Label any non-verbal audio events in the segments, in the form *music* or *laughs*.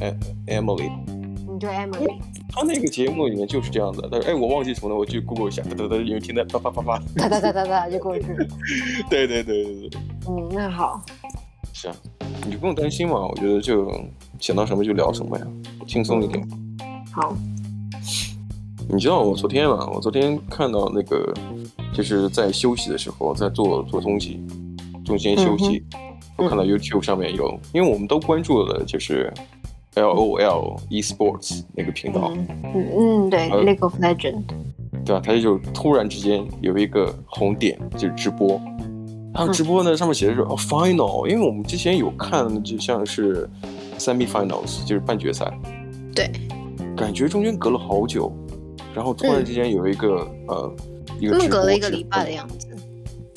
哎，Emily，你就 Emily，他那个节目里面就是这样的。但是哎，我忘记什么了，我去 Google 一下，*laughs* 哒哒哒，因为听到啪啪啪啪，哒哒哒哒哒就过去了。对对对对对。嗯，那好。是啊，你不用担心嘛，我觉得就想到什么就聊什么呀，轻松一点。好。你知道我昨天嘛？我昨天看到那个，就是在休息的时候，在做做东西，中间休息，嗯、我看到 YouTube 上面有，因为我们都关注了，就是 LOL Esports 那个频道。嗯嗯，对，League of Legends。对啊，他就突然之间有一个红点，就是直播。他直播呢，上面写的是哦 Final，因为我们之前有看，就像是 Semi-Finals，就是半决赛。对。感觉中间隔了好久。然后突然之间有一个、嗯、呃，一个隔了一个礼拜的样子。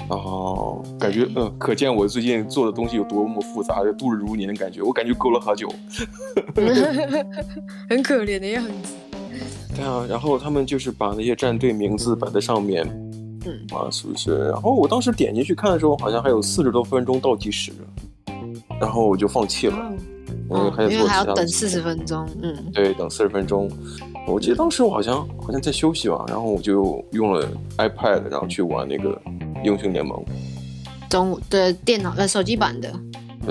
哦，感觉嗯，可见我最近做的东西有多么复杂，度日如年的感觉。我感觉勾了好久，*laughs* 很可怜的样子。对啊，然后他们就是把那些战队名字摆在上面，嗯啊，是不是？然后我当时点进去看的时候，好像还有四十多分钟倒计时，然后我就放弃了，嗯，嗯，还因为还要等四十分钟，嗯，对，等四十分钟。我记得当时我好像好像在休息吧，然后我就用了 iPad，然后去玩那个英雄联盟。中午的电脑呃手机版的。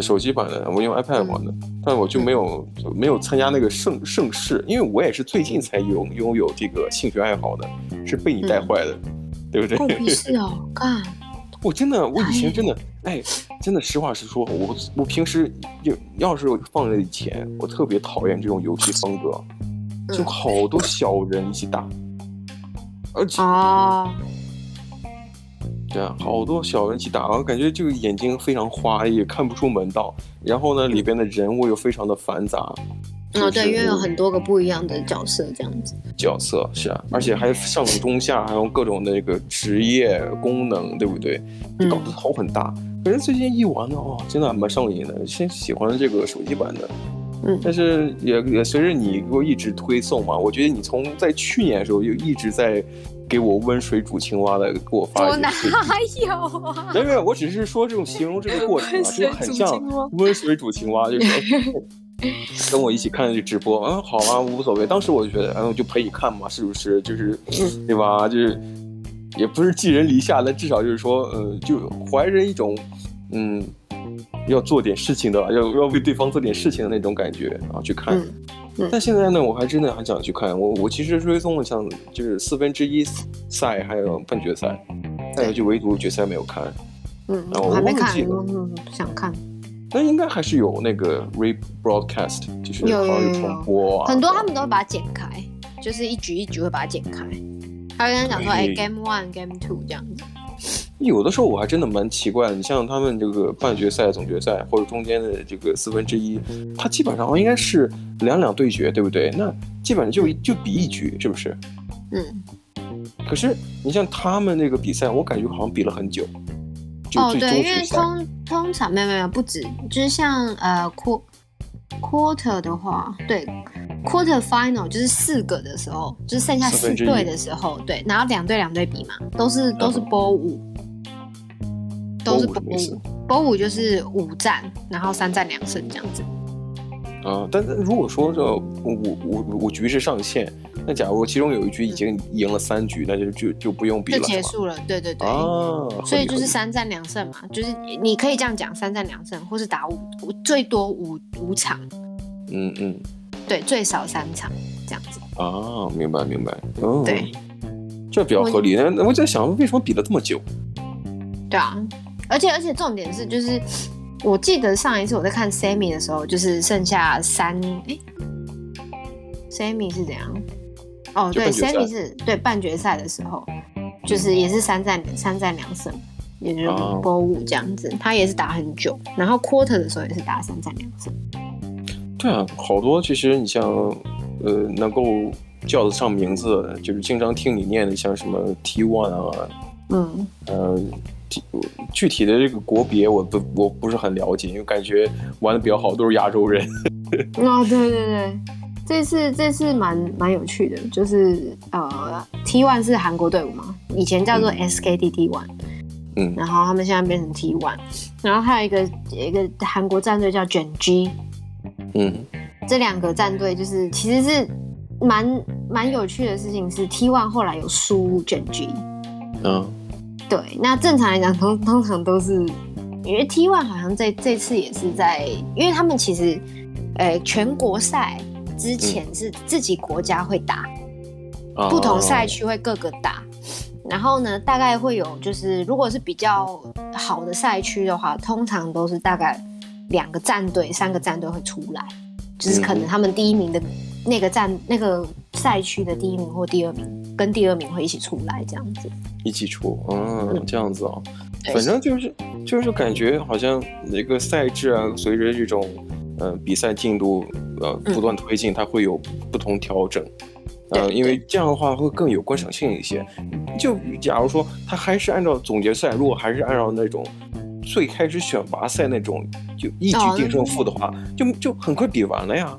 手机版的，我用 iPad 玩的，嗯、但我就没有没有参加那个盛盛世，因为我也是最近才拥拥有这个兴趣爱好的，是被你带坏的，嗯、对不对？不是哦，*laughs* 干。我真的，我以前真的，哎，真的，实话实说，我我平时就要是放在以前，我特别讨厌这种游戏风格。就好多小人一起打，而且啊，对啊，好多小人一起打，我感觉就眼睛非常花，也看不出门道。然后呢，里边的人物又非常的繁杂。哦，对，因为有很多个不一样的角色，这样子。角色是啊，而且还上中下，还有各种的那个职业功能，对不对？搞得头很大。可是最近一玩呢，哦，真的还蛮上瘾的。先喜欢这个手机版的。嗯，但是也也随着你给我一直推送嘛，我觉得你从在去年的时候就一直在给我温水煮青蛙的给我发。我哪有啊？没有没有，我只是说这种形容这个 *laughs* 过程啊，就很像温水煮青蛙，就是 *laughs* 跟我一起看这直播，嗯，好啊，无所谓。当时我就觉得，嗯，我就陪你看嘛，是不是？就是，对吧？就是也不是寄人篱下，但至少就是说，呃，就怀着一种，嗯。要做点事情的，要要为对方做点事情的那种感觉然后，去看。嗯嗯、但现在呢，我还真的很想去看。我我其实追踪了像就是四分之一赛，还有半决赛，但有就唯独决赛没有看。嗯，然后我还没看，嗯，想看。那应该还是有那个 rebroadcast，就是好像有重播啊。很多他们都会把它剪开，就是一局一局会把它剪开。他会跟他讲说，哎、欸，Game One、Game Two 这样子。有的时候我还真的蛮奇怪的，你像他们这个半决赛、总决赛或者中间的这个四分之一，它基本上应该是两两对决，对不对？那基本上就就比一局，是不是？嗯。可是你像他们那个比赛，我感觉好像比了很久。哦，对，因为通通常没有没有不止，就是像呃 qu quarter 的话，对 quarter final 就是四个的时候，就是剩下四队的时候，对，然后两队两队比嘛，都是都是波五。都是博五，博五就是五战，然后三战两胜这样子。啊，但是如果说这五五五局是上限，那假如其中有一局已经赢了三局，那就就就不用比了，就结束了。对对对。啊，所以就是三战两胜嘛，就是你可以这样讲，三战两胜，或是打五最多五五场。嗯嗯。对，最少三场这样子。啊，明白明白。哦。对。这比较合理。那我在想，为什么比了这么久？对啊。而且而且重点是，就是我记得上一次我在看 Sammy 的时候，就是剩下三哎，Sammy 是怎样？哦，对，Sammy 是对半决赛的时候，就是也是三战三战两胜，也就是波五这样子，他也是打很久。然后 Quarter 的时候也是打三战两胜。对啊，好多其实你像呃能够叫得上名字，就是经常听你念的，像什么 T One 啊，嗯，呃。具体的这个国别我不我不是很了解，因为感觉玩的比较好都是亚洲人。*laughs* 哦，对对对，这次这次蛮蛮有趣的，就是呃，T1 是韩国队伍嘛，以前叫做 SKT T1，嗯，然后他们现在变成 T One，然后还有一个一个韩国战队叫卷 G，嗯，这两个战队就是其实是蛮蛮有趣的事情是 T One 后来有输卷 G，嗯，对，那正常来讲通通常都是因为 T One 好像这这次也是在，因为他们其实呃全国赛之前是自己国家会打，嗯、不同赛区会各个打。然后呢，大概会有就是，如果是比较好的赛区的话，通常都是大概两个战队、三个战队会出来，就是可能他们第一名的那个战那个赛区的第一名或第二名跟第二名会一起出来，这样子。一起出，嗯，嗯这样子啊。反正就是就是感觉好像那个赛制啊，随着这种呃比赛进度呃不断推进，它会有不同调整。呃，因为这样的话会更有观赏性一些。就假如说他还是按照总决赛，如果还是按照那种最开始选拔赛那种就一局定胜负的话，哦、就就很快比完了呀。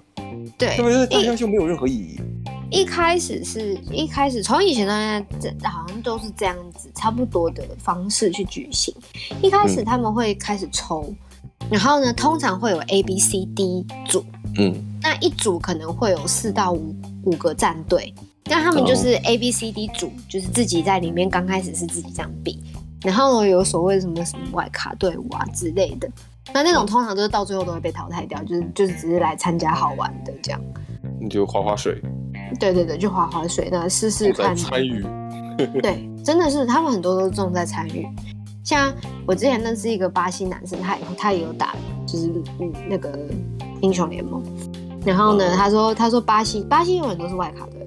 对，因为大家就没有任何意义。一开始是一开始从以前到现在，好像都是这样子，差不多的方式去举行。一开始他们会开始抽，嗯、然后呢，通常会有 A、B、C、D 组。嗯，那一组可能会有四到五。五个战队，那他们就是 A B C D 组，oh. 就是自己在里面刚开始是自己这样比，然后呢有所谓什么什么外卡队伍啊之类的，那那种通常都是到最后都会被淘汰掉，就是就是只是来参加好玩的这样。你就划划水，对对对，就划划水，那试试看参与。*laughs* 对，真的是他们很多都重在参与。像我之前认识一个巴西男生，他也他也有打，就是嗯那个英雄联盟。然后呢，他说：“他说巴西，巴西永远都是外卡队，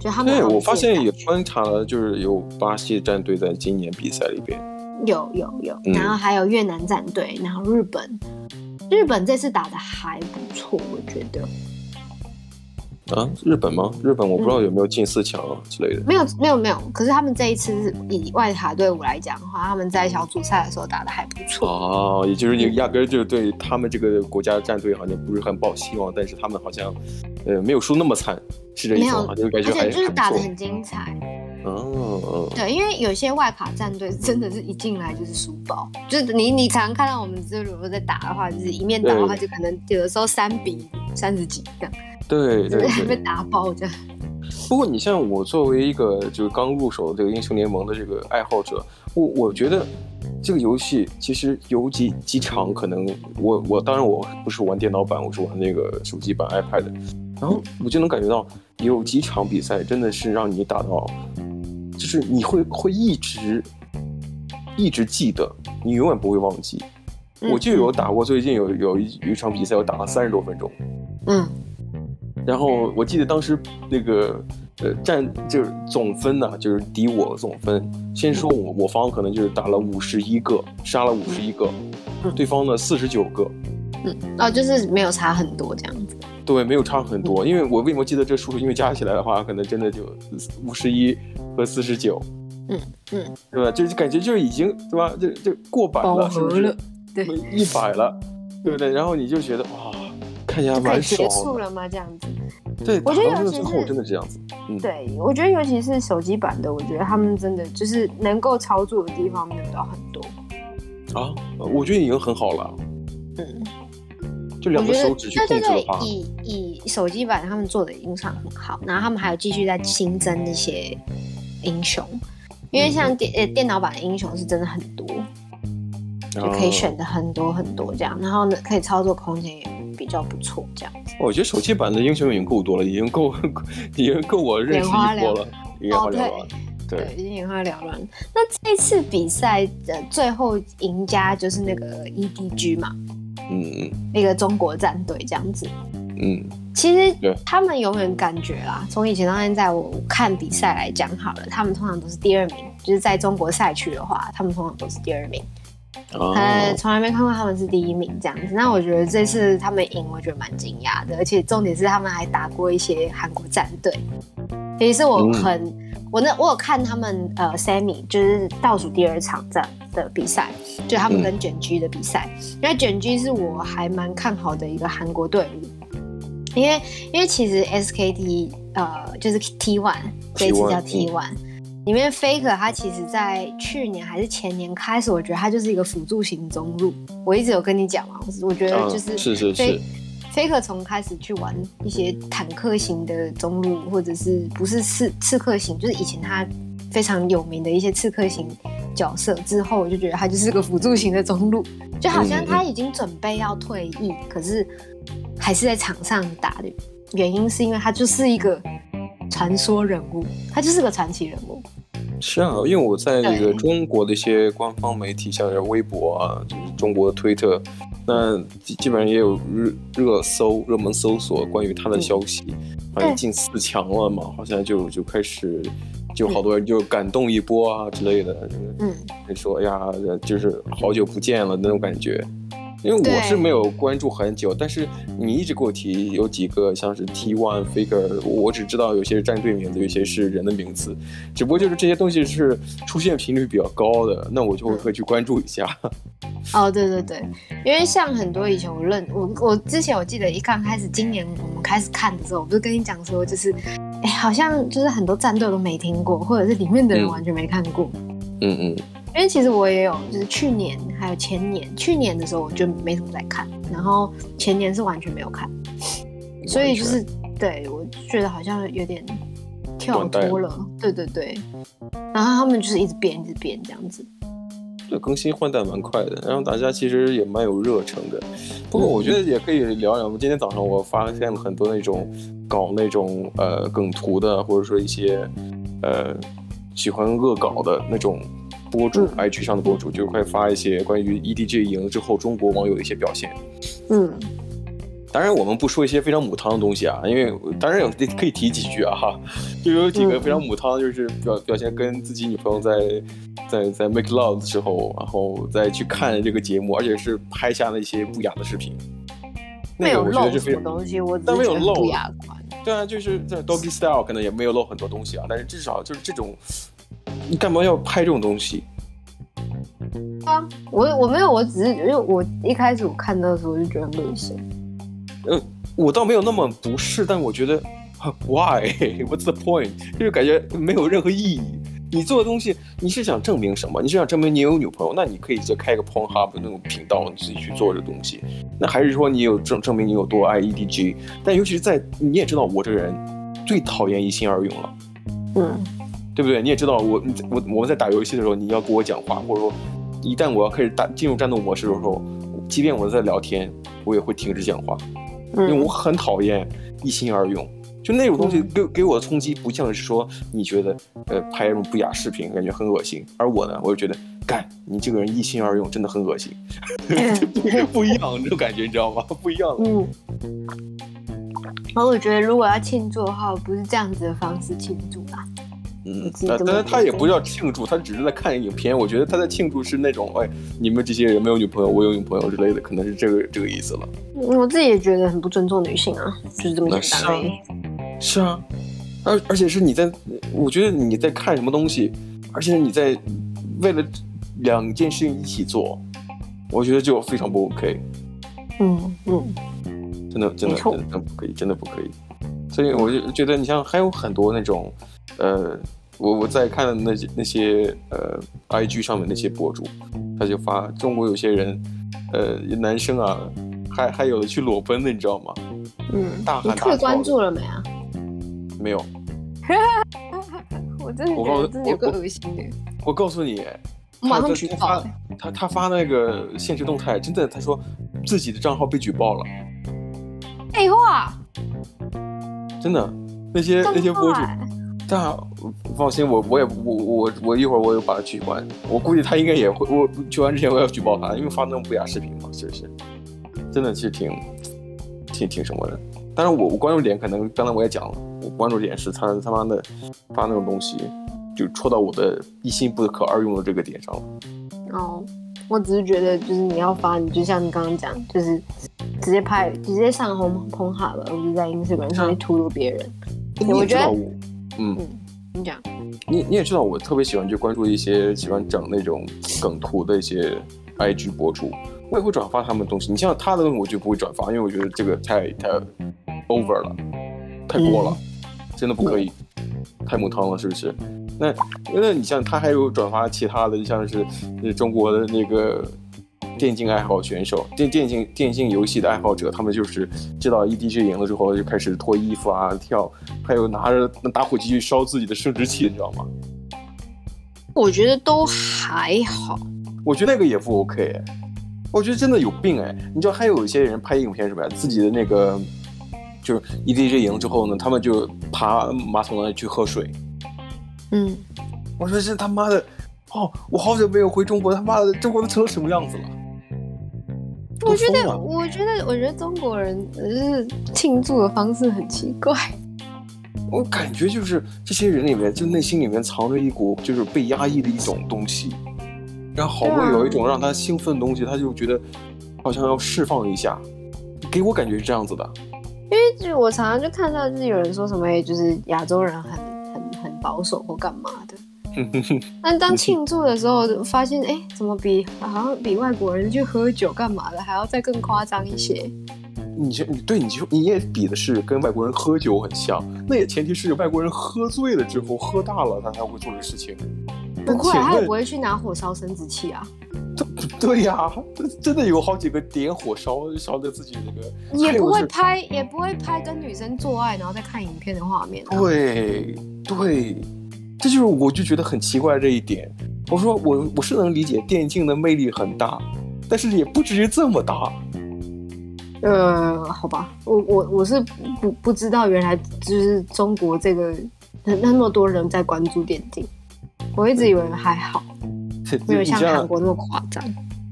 就他们。对，我发现也观察了，就是有巴西战队在今年比赛里边，有有有，然后还有越南战队，然后日本，日本这次打的还不错，我觉得。”啊，日本吗？日本我不知道有没有进四强啊之类的。嗯、没有，没有，没有。可是他们这一次以外卡队伍来讲的话，他们在小组赛的时候打得还不错。哦，也就是你压根就对他们这个国家战队好像不是很抱希望，但是他们好像，呃，没有输那么惨，是这意思吗？就感觉还而且就是打得很精彩。哦。对，因为有些外卡战队真的是一进来就是输包，就是你你常常看到我们这如果在打的话，就是一面打的话，就可能有的时候三比三十几这样。对对 *laughs* 对，被打爆这样。不过你像我作为一个就是刚入手这个英雄联盟的这个爱好者，我我觉得这个游戏其实有几几场可能我我当然我不是玩电脑版，我是玩那个手机版 iPad，然后我就能感觉到有几场比赛真的是让你打到，就是你会会一直一直记得，你永远不会忘记。我就有打过，最近有有一有一场比赛，我打了三十多分钟。嗯。然后我记得当时那个呃战就是总分呢、啊，就是敌我总分。先说我我方可能就是打了五十一个，杀了五十一个，嗯、对方呢四十九个。嗯，哦，就是没有差很多这样子。对，没有差很多，因为我为什么记得这数？因为加起来的话，可能真的就五十一和四十九。嗯嗯，对吧？就是感觉就是已经对吧？就就过百了，是不是？对，一百了，对不对？然后你就觉得哇。看起来蛮爽。结束了吗？这样子。对，我觉得尤其是真的这样子。嗯，对，我觉得尤其是手机版的，我觉得他们真的就是能够操作的地方没有到很多。啊，我觉得已经很好了。嗯，就两个手指去控制的话，以以手机版他们做的已经算很好，然后他们还有继续在新增一些英雄，因为像电呃电脑版的英雄是真的很多，就可以选的很多很多这样，然后呢可以操作空间也。比较不错，这样子。我觉得手机版的英雄已经够多了，已经够，*laughs* 已经够我认识一波了。眼花缭乱，对，已经眼花缭乱。那这次比赛的最后赢家就是那个 EDG 嘛，嗯嗯，那个中国战队这样子。嗯，其实他们永远感觉啦，从以前到现在，我看比赛来讲好了，他们通常都是第二名，就是在中国赛区的话，他们通常都是第二名。呃，从来没看过他们是第一名这样子。那我觉得这次他们赢，我觉得蛮惊讶的。而且重点是他们还打过一些韩国战队。其实我很，嗯、我那我有看他们呃，Sammy 就是倒数第二场战的比赛，就他们跟卷 G 的比赛。嗯、因为卷 G 是我还蛮看好的一个韩国队伍，因为因为其实 SKT 呃就是 T One 这一次叫 T One。里面 Faker 他其实在去年还是前年开始，我觉得他就是一个辅助型中路。我一直有跟你讲嘛，我觉得就是、嗯、是是是。Faker 从开始去玩一些坦克型的中路，或者是不是刺刺客型，就是以前他非常有名的一些刺客型角色之后，我就觉得他就是个辅助型的中路，就好像他已经准备要退役，可是还是在场上打的原因是因为他就是一个传说人物，他就是个传奇人物。是啊，因为我在那个中国的一些官方媒体，像是微博啊，就是中国的推特，那基本上也有热热搜、热门搜索关于他的消息，好像进四强了嘛，好像就就开始就好多人就感动一波啊之类的，嗯，说哎呀，就是好久不见了那种感觉。因为我是没有关注很久，但是你一直给我提有几个像是 T One Figure，我只知道有些是战队名字，有些是人的名字，只不过就是这些东西是出现频率比较高的，那我就会会去关注一下。*laughs* 哦，对对对，因为像很多以前我认我我之前我记得一刚开始今年我们开始看的时候，我不是跟你讲说就是，哎，好像就是很多战队都没听过，或者是里面的人完全没看过。嗯嗯。嗯因为其实我也有，就是去年还有前年，去年的时候我就没什么在看，然后前年是完全没有看，所以就是对我觉得好像有点跳脱了，对对对，然后他们就是一直变，一直变这样子，对，更新换代蛮快的，然后大家其实也蛮有热忱的，不过我觉得也可以聊聊。我今天早上我发现了很多那种搞那种呃梗图的，或者说一些呃喜欢恶搞的那种。博主、嗯、IG 上的博主就会发一些关于 EDG 赢了之后中国网友的一些表现。嗯，当然我们不说一些非常母汤的东西啊，因为当然有可以提几句啊哈，就有几个非常母汤，就是表表现跟自己女朋友在在在 make love 的时候，然后再去看这个节目，而且是拍下了一些不雅的视频。没有露什么东西，我但没有露不雅。对啊，就是在 Doggy Style 可能也没有漏很多东西啊，但是至少就是这种。你干嘛要拍这种东西？啊，我我没有，我只是因为我一开始我看到的时候我就觉得很恶心。呃，我倒没有那么不适，但我觉得，Why？What's *laughs* the point？就是感觉没有任何意义。你做的东西，你是想证明什么？你是想证明你有女朋友？那你可以再开一个 Pornhub 那种频道，你自己去做这东西。那还是说你有证证明你有多爱 EDG？但尤其是在你也知道我这个人最讨厌一心二用了。嗯。对不对？你也知道我，我我们在打游戏的时候，你要跟我讲话，或者说，一旦我要开始打进入战斗模式的时候，即便我在聊天，我也会停止讲话，因为我很讨厌一心二用。就那种东西给给我的冲击，不像是说你觉得呃拍那种不雅视频感觉很恶心，而我呢，我就觉得干你这个人一心二用真的很恶心，*laughs* 不一样这种感觉你知道吗？不一样。嗯。而我觉得如果要庆祝的话，不是这样子的方式庆祝啦。嗯，但但是他也不叫庆祝，他只是在看影片。我觉得他在庆祝是那种，哎，你们这些人没有女朋友，我有女朋友之类的，可能是这个这个意思了。我自己也觉得很不尊重女性啊，就是这么简单而已。是啊，而而且是你在，我觉得你在看什么东西，而且你在为了两件事情一起做，我觉得就非常不 OK。嗯嗯，真的真的真的不可以，真的不可以。所以我就觉得，你像还有很多那种，呃。我我在看那些那些呃，IG 上面那些博主，他就发中国有些人，呃，男生啊，还还有的去裸奔的，你知道吗？嗯，大喊大叫。你关注了没啊？没有。*laughs* 我真的觉得真的有个恶心的。我告诉你，马上举报。他他发那个现实动态，真的，他说自己的账号被举报了。废话。真的，那些那些博主。但放心，我我也我我我一会儿我也把他取关。我估计他应该也会，我取关之前我要举报他，因为发那种不雅视频嘛，是不是？真的其实挺挺挺什么的。但是我我关注点可能刚才我也讲了，我关注点是他他妈的发那种东西，就戳到我的一心不可二用的这个点上了。哦，我只是觉得就是你要发，你就像你刚刚讲，就是直接拍，直接上红红海了，我就在 Instagram 上面突突别人。嗯、我觉得。嗯，你讲，你你也知道，我特别喜欢去关注一些喜欢整那种梗图的一些 IG 博主，我也会转发他们的东西。你像他的东西，我就不会转发，因为我觉得这个太太 over 了，太过了，嗯、真的不可以，嗯、太母汤了，是不是？那那你像他还有转发其他的，像是中国的那个电竞爱好选手，电电竞电竞游戏的爱好者，他们就是知道 EDG 赢了之后就开始脱衣服啊跳，还有拿着打火机去烧自己的生殖器，你知道吗？我觉得都还好，我觉得那个也不 OK，我觉得真的有病哎！你知道还有一些人拍影片什么呀，自己的那个就是 EDG 赢之后呢，他们就爬马桶那里去喝水。嗯，我说这他妈的，哦，我好久没有回中国，他妈的，中国都成了什么样子了？我觉得，我觉得，我觉得中国人就是庆祝的方式很奇怪。我感觉就是这些人里面，就内心里面藏着一股就是被压抑的一种东西，然后好不容易有一种让他兴奋的东西，他就觉得好像要释放一下，给我感觉是这样子的。因为就我常常就看到就是有人说什么，就是亚洲人很很很。保守或干嘛的，*laughs* 但当庆祝的时候，发现哎，怎么比好像比外国人去喝酒干嘛的还要再更夸张一些？你就你对你就你也比的是跟外国人喝酒很像，那也前提是外国人喝醉了之后喝大了，他才会做的事情。不会，他也不会去拿火烧生殖器啊。对 *laughs* 呀、啊，真的有好几个点火烧烧的自己那个，也不会拍，也不会拍跟女生做爱然后再看影片的画面、啊。对对，这就是我就觉得很奇怪这一点。我说我我是能理解电竞的魅力很大，但是也不至于这么大。呃，好吧，我我我是不不知道原来就是中国这个那么多人在关注电竞，我一直以为还好。*laughs* 没有像韩国那么夸张。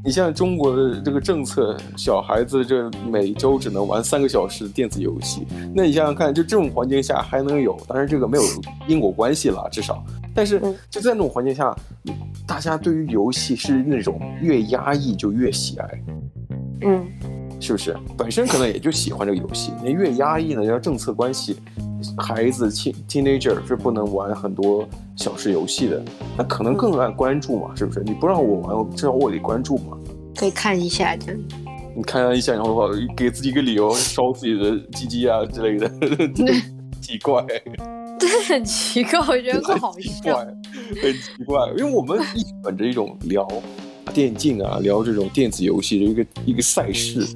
你像中国的这个政策，小孩子这每周只能玩三个小时电子游戏。那你想想看，就这种环境下还能有？当然这个没有因果关系了，至少。但是就在那种环境下，大家对于游戏是那种越压抑就越喜爱。嗯，是不是？本身可能也就喜欢这个游戏，那越压抑呢，要政策关系。孩子 teen teenager 是不能玩很多小时游戏的，那可能更爱关注嘛，是不是？你不让我玩，至少我得关注嘛。可以看一下这样。你看一下，然后的话，给自己一个理由烧自己的鸡鸡啊之类的，*laughs* 奇怪。真的很奇怪，我觉得不好笑。*laughs* 很奇怪，因为我们一直本着一种聊电竞啊，聊这种电子游戏的一个一个赛事。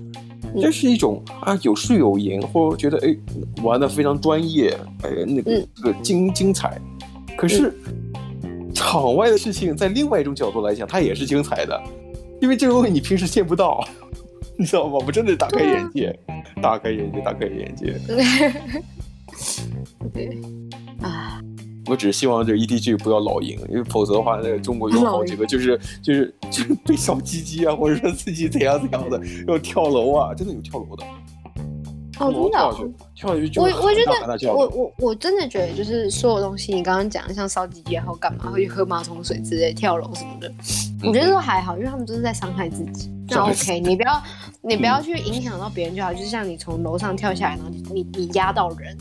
这是一种啊，有输有赢，或者觉得哎，玩的非常专业，哎，那个这个精精彩。可是场外的事情，在另外一种角度来讲，它也是精彩的，因为这个东西你平时见不到，你知道吗？我真的大开眼界，大开眼界，大开眼界。对，啊。我只是希望这个 EDG 不要老赢，因为否则的话，那个中国有好几个就是就是就是被小鸡鸡啊，或者说自己怎样怎样的，要跳楼啊，真的有跳楼的。哦，真的。跳下去，跳下去我我觉得，我我我真的觉得，就是所有东西，你刚刚讲的像烧鸡鸡然后干嘛，会去喝马桶水之类，跳楼什么的，我觉得都还好，因为他们都是在伤害自己。那 OK，你不要你不要去影响到别人就好，就是像你从楼上跳下来，然后你你压到人。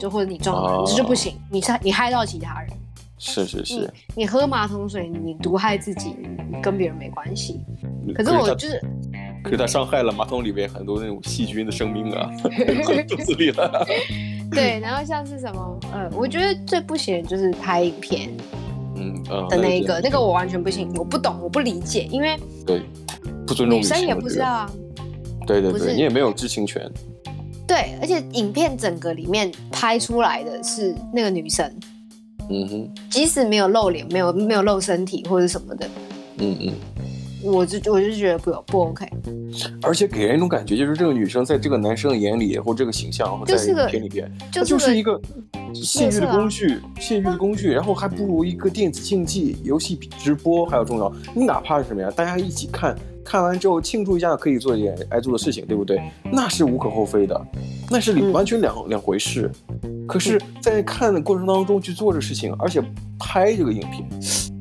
就或者你撞人，这、哦、就不行。你害你害到其他人，是是是。你，你喝马桶水，你毒害自己，跟别人没关系。可是我就是，可是他伤害了马桶里面很多那种细菌的生命啊，肚子里了。*laughs* 对，然后像是什么，呃，我觉得最不行的就是拍影片，嗯的那一个，那个我完全不行，我不懂，我不理解，因为对，不尊重女生也不知道啊。对对对，你也没有知情权。对，而且影片整个里面拍出来的是那个女生，嗯哼，即使没有露脸，没有没有露身体或者什么的，嗯嗯，我就我就觉得不不 OK，而且给人一种感觉，就是这个女生在这个男生的眼里或这个形象，就是个片里边，就是就是一个泄欲的工具，泄欲的工具，然后还不如一个电子竞技游戏比直播还要重要。你哪怕是什么呀，大家一起看。看完之后庆祝一下，可以做一点爱做的事情，对不对？那是无可厚非的，那是完全两、嗯、两回事。可是，在看的过程当中去做这事情，而且拍这个影片，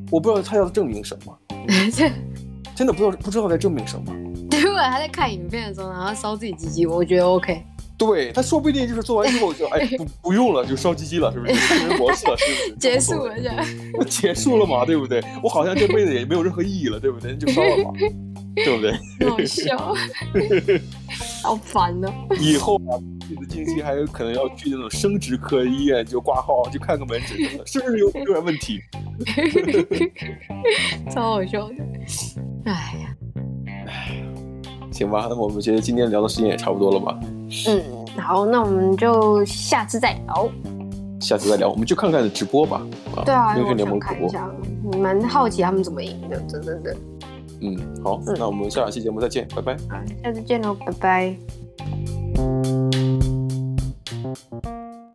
我不知道他要证明什么，*laughs* 真的不知道不知道在证明什么。对，我还在看影片的时候，然后烧自己鸡鸡，我觉得 OK。对，他说不定就是做完之后就哎 *laughs* 不不用了，就烧鸡鸡了，是不是？变成模式了，是不是？结束了，*laughs* 结束了嘛，对不对？我好像这辈子也没有任何意义了，对不对？就烧了嘛。*laughs* 对不对？好笑，好烦呢。以后啊。你的近期还有可能要去那种生殖科医院，就挂号，就看个门诊，是不是有有点问题？超好笑的。哎呀，哎，行吧，那我们觉得今天聊的时间也差不多了吧？嗯，好，那我们就下次再聊。下次再聊，我们就看看直播吧。对啊，英雄联盟直播，蛮好奇他们怎么赢的，真的。嗯，好，嗯、那我们下期节目再见，拜拜。好，下次见喽，拜拜。